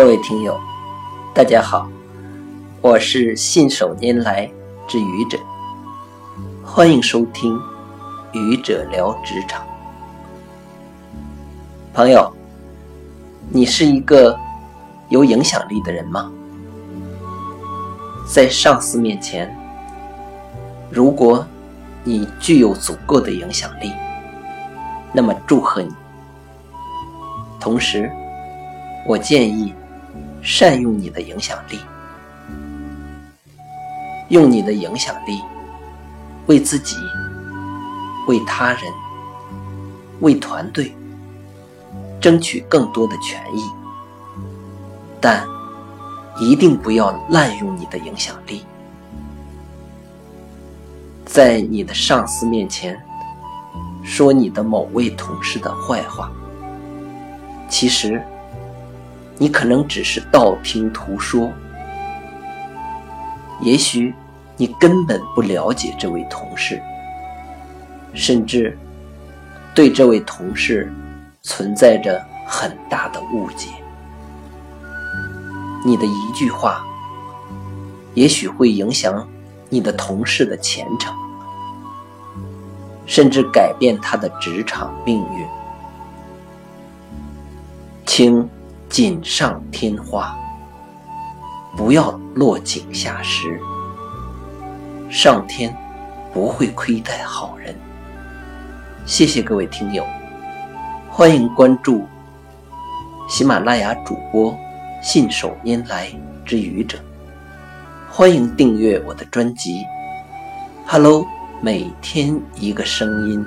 各位听友，大家好，我是信手拈来之愚者，欢迎收听愚者聊职场。朋友，你是一个有影响力的人吗？在上司面前，如果你具有足够的影响力，那么祝贺你。同时，我建议。善用你的影响力，用你的影响力为自己、为他人、为团队争取更多的权益，但一定不要滥用你的影响力，在你的上司面前说你的某位同事的坏话，其实。你可能只是道听途说，也许你根本不了解这位同事，甚至对这位同事存在着很大的误解。你的一句话，也许会影响你的同事的前程，甚至改变他的职场命运。请。锦上添花，不要落井下石。上天不会亏待好人。谢谢各位听友，欢迎关注喜马拉雅主播信手拈来之愚者，欢迎订阅我的专辑。Hello，每天一个声音。